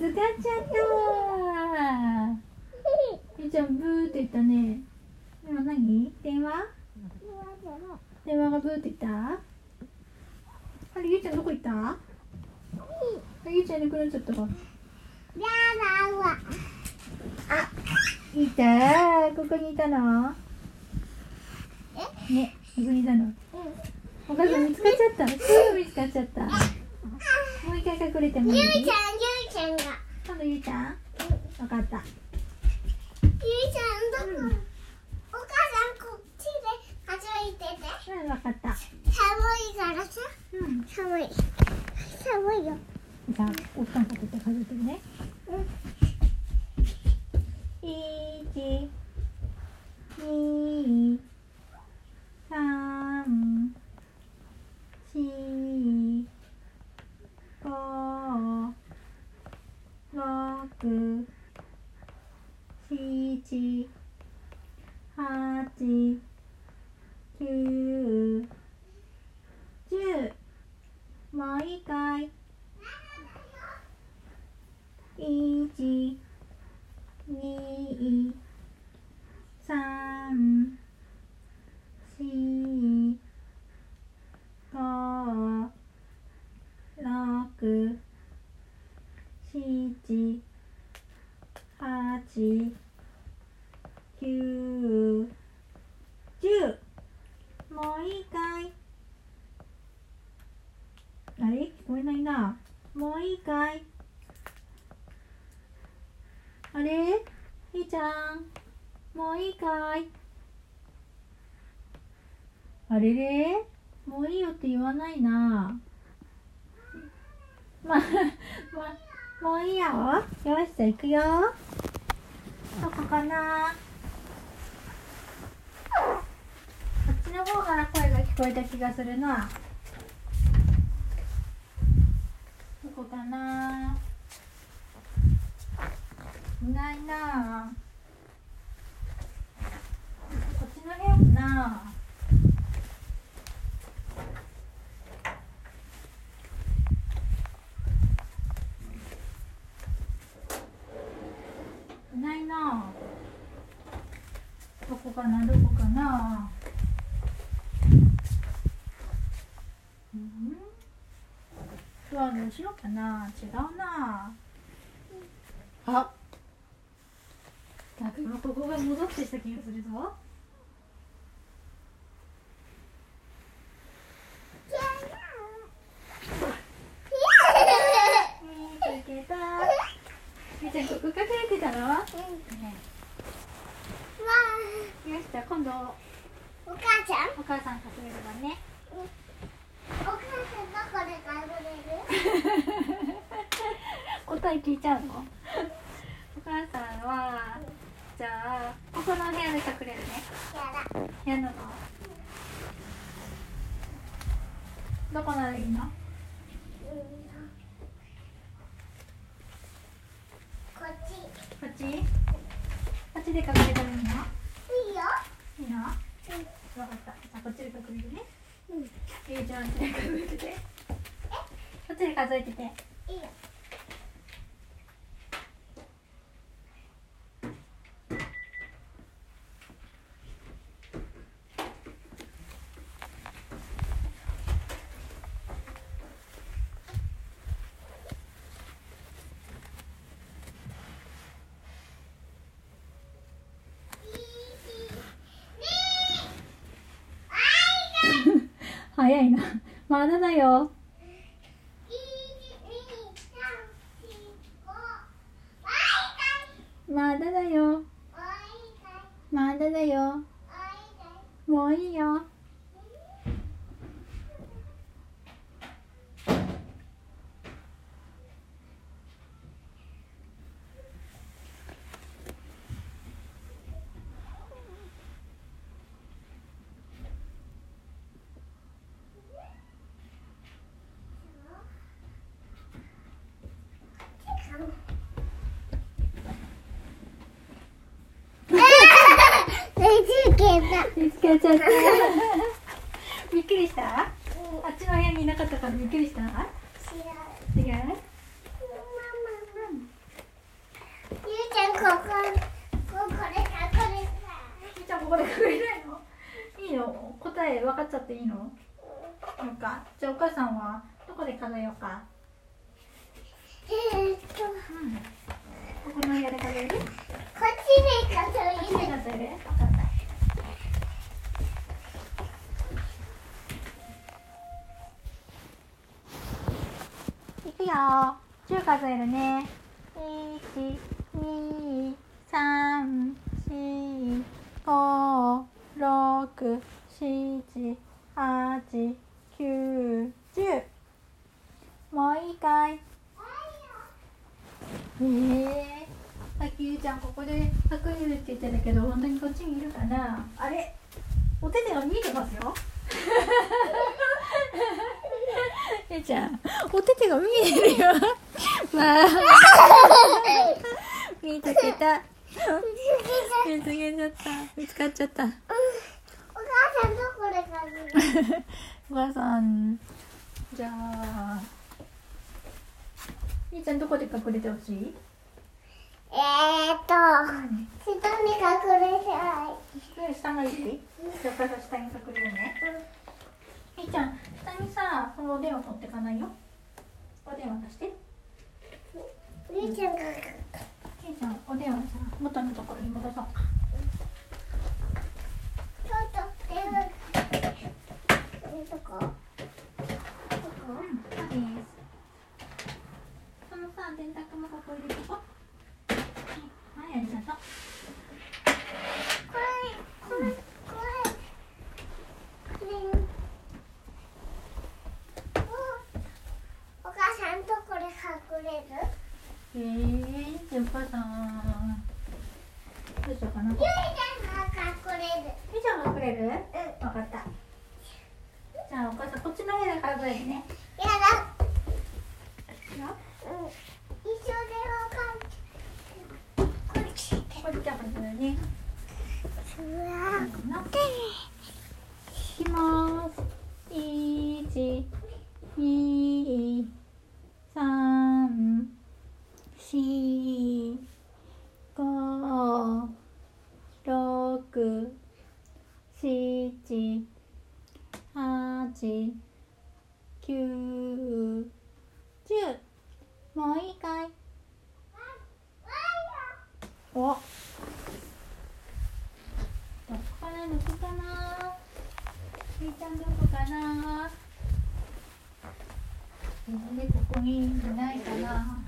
見つかっちゃったゆうちゃんブーって言ったね。今何？電話？電話がブーって言った？あれゆうちゃんどこ行った？あゆうちゃんいなくなっちゃったか。いたここにいたのねここにいたのお母さん見つかっちゃったすぐ見つかっちゃったもう一回隠れてもいいゆうちゃん、ゆうちゃんが。今度ゆうちゃんわかったゆうちゃん、どこ、お母さん、こっちで数えてて。うんわかった寒いからさ。うん寒い。寒いよ。じゃあおっさんかけて数えてるねうん。一二三四五六七八10もう。一回。1 2いいかい。あれれ？もういいよって言わないな。ま、ま、もういいよ。よし、じゃあ行くよ。どこかな？こっちの方から声が聞こえた気がするな。どこかな？いないな。あこっちの部屋かな。ないな。どこかなどこかな。うん。ドアの後ろかな。違うな。あ。なんか今ここが戻ってきた気がするぞ見つけたみーちゃんここ隠れてたの、ねよしじゃあ今度お母ちゃん？お母さん隠れるわね。お母さんどこで隠れる？答え聞いちゃうの？お母さんはじゃあここの部屋で隠れるね。部屋なの？どこならいいの？こっちこっちこっちで隠れたらいいの？いいよ。いいの？わかった。じゃあこっちで隠れるね。うん。ゆうちゃんこっちで数えててこっちで数えてて。いいよ早いな。まだだよ。まだだよ。まだだよ。もういいよ見つけちゃった。びっくりした、あっちの部屋にいなかったからびっくりした？違う違う、ゆうちゃんここここで隠れゆうちゃんここで隠れないの？いいの？答え分かっちゃっていいの？なんか？じゃあお母さんはどこで数えようか？えっと、うん、ここの部屋で数える？こっちで数える。こっちで数える？分かったいよ。10数えるね。1 2 3 4 5 6 7 8 9 10もういいかい。ええさっきゆちゃんここで隠れるって言ってたけど本当にこっちにいるかな？あれお手手が見えてますよゆうちゃんお手手が見えてるよ。まあ。見つけた。見つけちゃった。見つかっちゃった。お母さんどこで数えるお母さんじゃあゆうちゃんどこで隠れてほしい？えーっと下に隠れたい。下がいいじゃあ下に隠れるね。みーちゃん下にさそのお電話持ってかないよお電話出して。ゆうちゃんが。みーちゃんお電話さ元のところに戻そう。かちょっと電話。えどこ？どこ？うんそうです。そのさ電卓もここ入れとこ。はいありがとうこれこれこれこれおお母さんどこで隠れるえー、じゃあお母さんどうしようかな。ゆいちゃんが隠れる。みーちゃん隠れる？うん。わかった。じゃあお母さんこっちの部屋で数えるね。やだ。うん。一緒でわかんこれ聞いてここでじゃあ数えるね8 9 10もう一回。お。どこから抜くかな？ひーちゃんどこかな？全然ここにいないかな？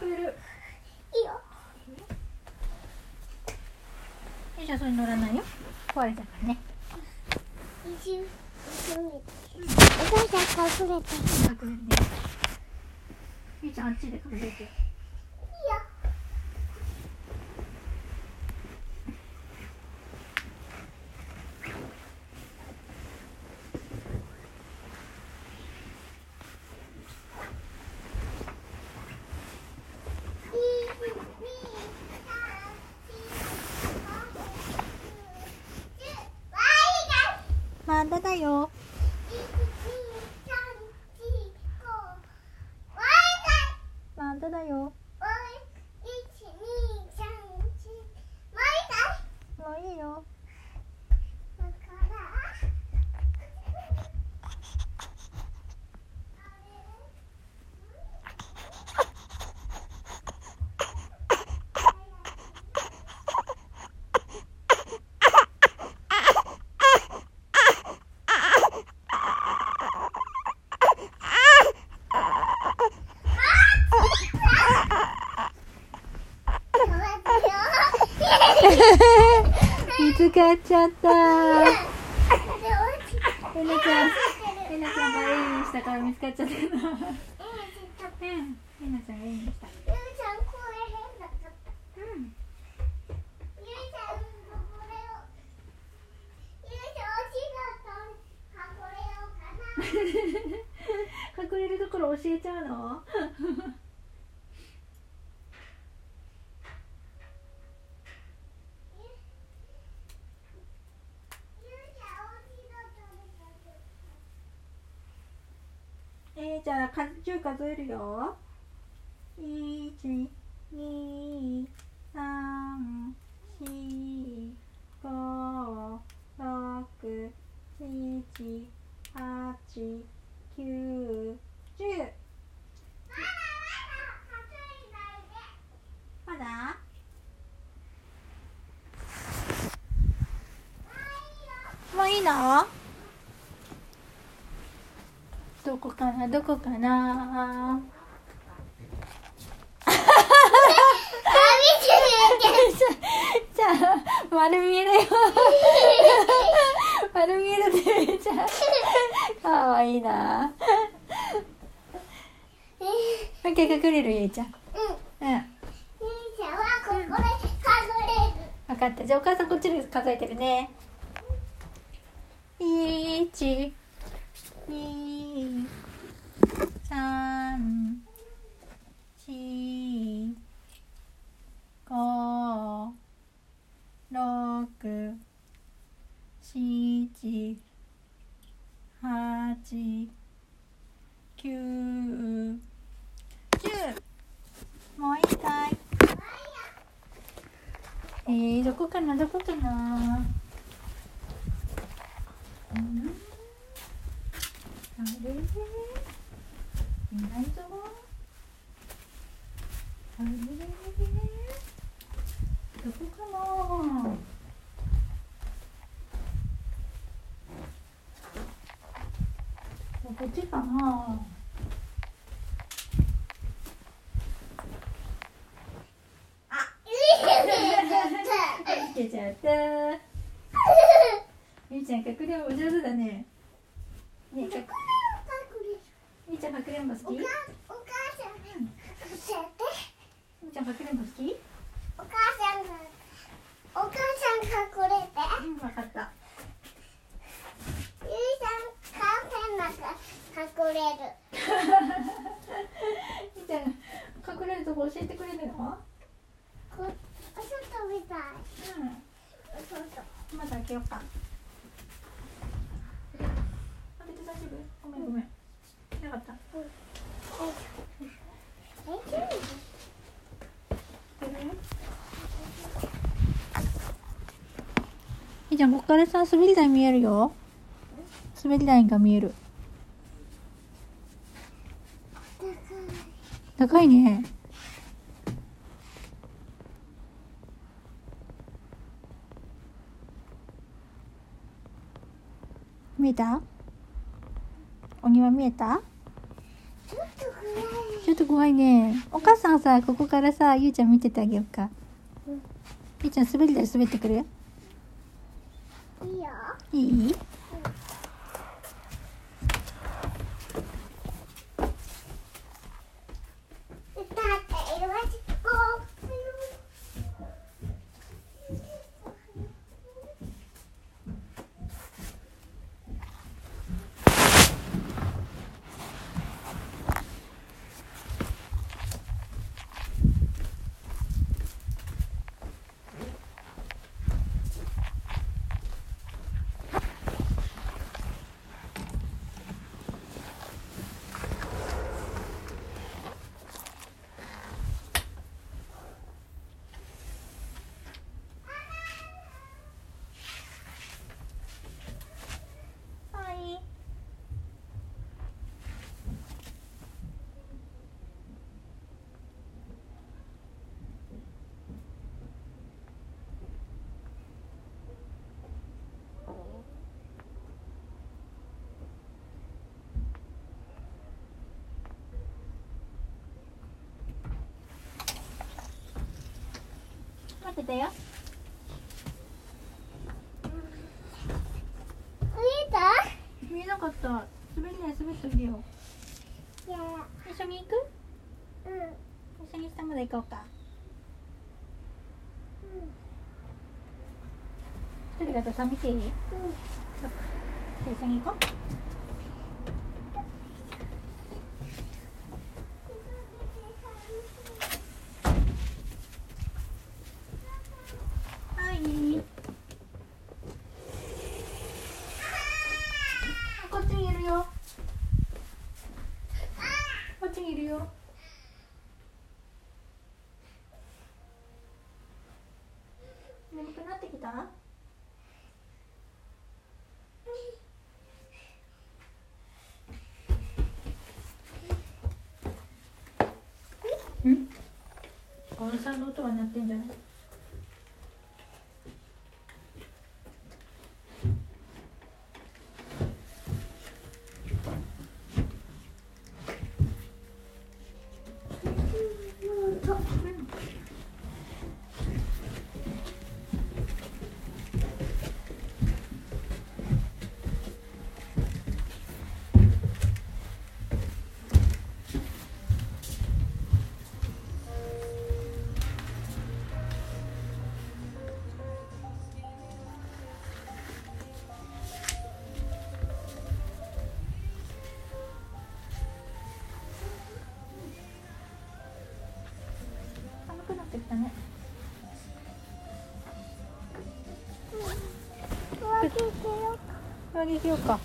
ゃあここで隠れる。いいよ。よいしょそれ乗らないよ。壊れからね。一瞬一緒にお母さん隠れて。隠れるねみーちゃんあっちで隠れてまだだよまだだよもういいよっちゃった。えなちゃんえなちゃんが A にした。から見つかっちゃった。なうんえなちゃんが A にした。うん隠れるところ教えちゃうのじゃあ数10数えるよ。1 2 3 4 5 6 7 8 9 10まだもういいのどこかなどこかな？じゃあ丸見えだよ丸見えだってじゃあかわいいな。もう一回隠れるゆいちゃん。うん。うん。ゆいちゃんはここで隠れる。分かった。じゃあお母さんこっちで数えてるね。1 2 3 4 5 6 7 8 9 10もう一回。えー、どこかなどこかな。うん。あれ？ないぞあれ？どこかなこっちかないけちゃったゆいちゃんかくれんぼ上手だねねかゆいちゃんかくれんぼ好きゆいお母さん教えてちゃんかくれんぼ好きお母さんがお母さん隠れてうん分かったゆいさんカフェの中隠れるゆいちゃん教えてくれるの？こお外みたいうんまだ開けようか開けて大丈夫ごめんごめんなかったいいじゃんここからさ滑り台見えるよ滑り台が見える高いね見えた？お庭見えた？ちょっと暗い。ちょっと怖いね。お母さんさここからさゆうちゃん見ててあげようか。うん。ゆうちゃん滑り台滑ってくる？いいよ。いいだっているわこはい待ってたよ。見えた？見えなかった。滑り台滑ってあげよ。いや。う一緒に行く？うん。一緒に下まで行こうか。一人だと寂しい？うん。一緒に行こうた？うん？さんの音は鳴ってんじゃない？げようか。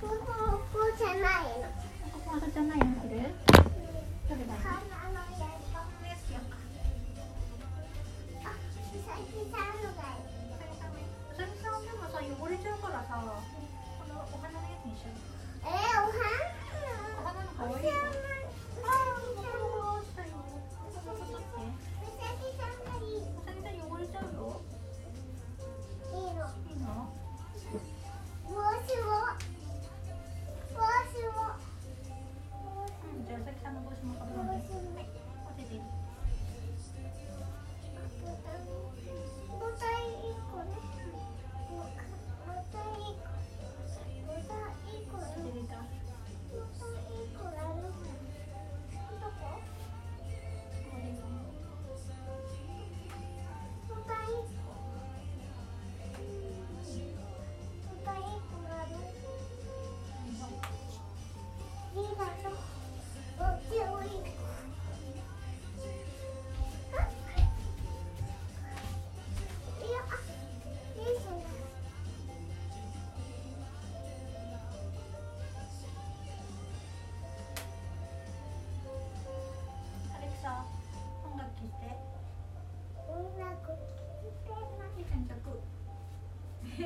ここじゃないの。ここじゃないの。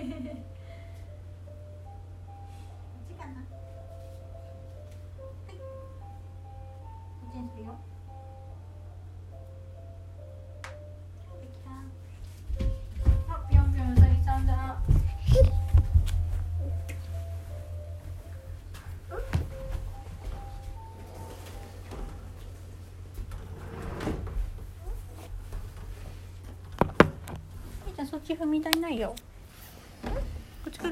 ちゃ。あ、ん。そっち踏み台ないよ。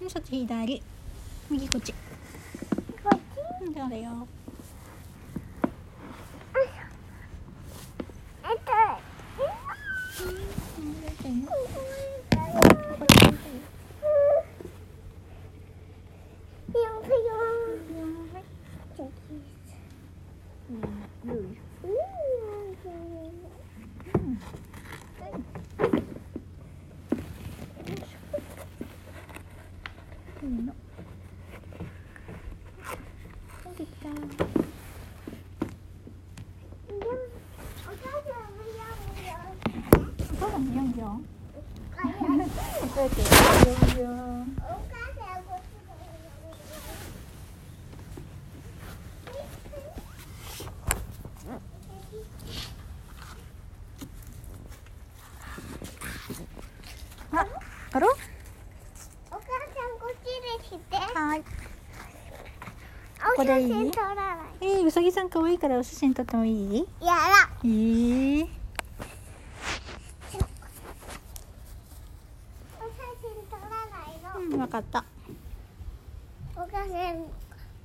もうちょ左。右こっち。こっち？だよ。えてあげるよ。あ、あろ？お母さんこっちでして？はい。これいい？えー、うさぎさん可愛いからお写真撮ってもいい？やら。えー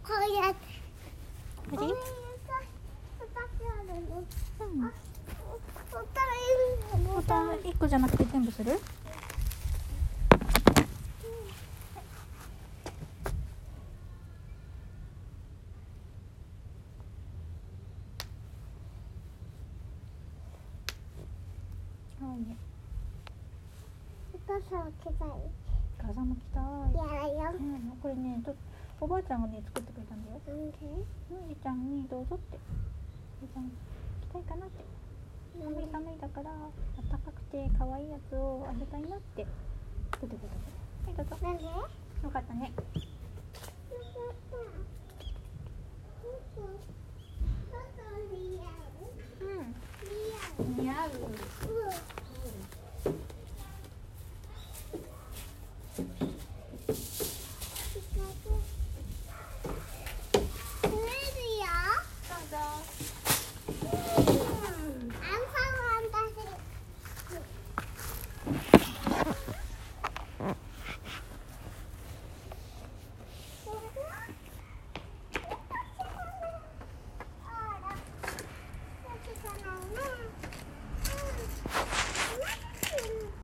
こうやって。これ。うん。ボタン一個じゃなくて全部する？お母さんも来たい。お母さんも来たい。やいよ。うん、これね、と。おばあちゃんがね作ってくれたんだよ。なんでのりちゃんにどうぞって。のりちゃん着たいかなって。寒い寒いだからあったかくて可愛いやつをあげたいなって。作ってくれたんだよはいどうぞ。なんで？よよかったね。かったうん。似合う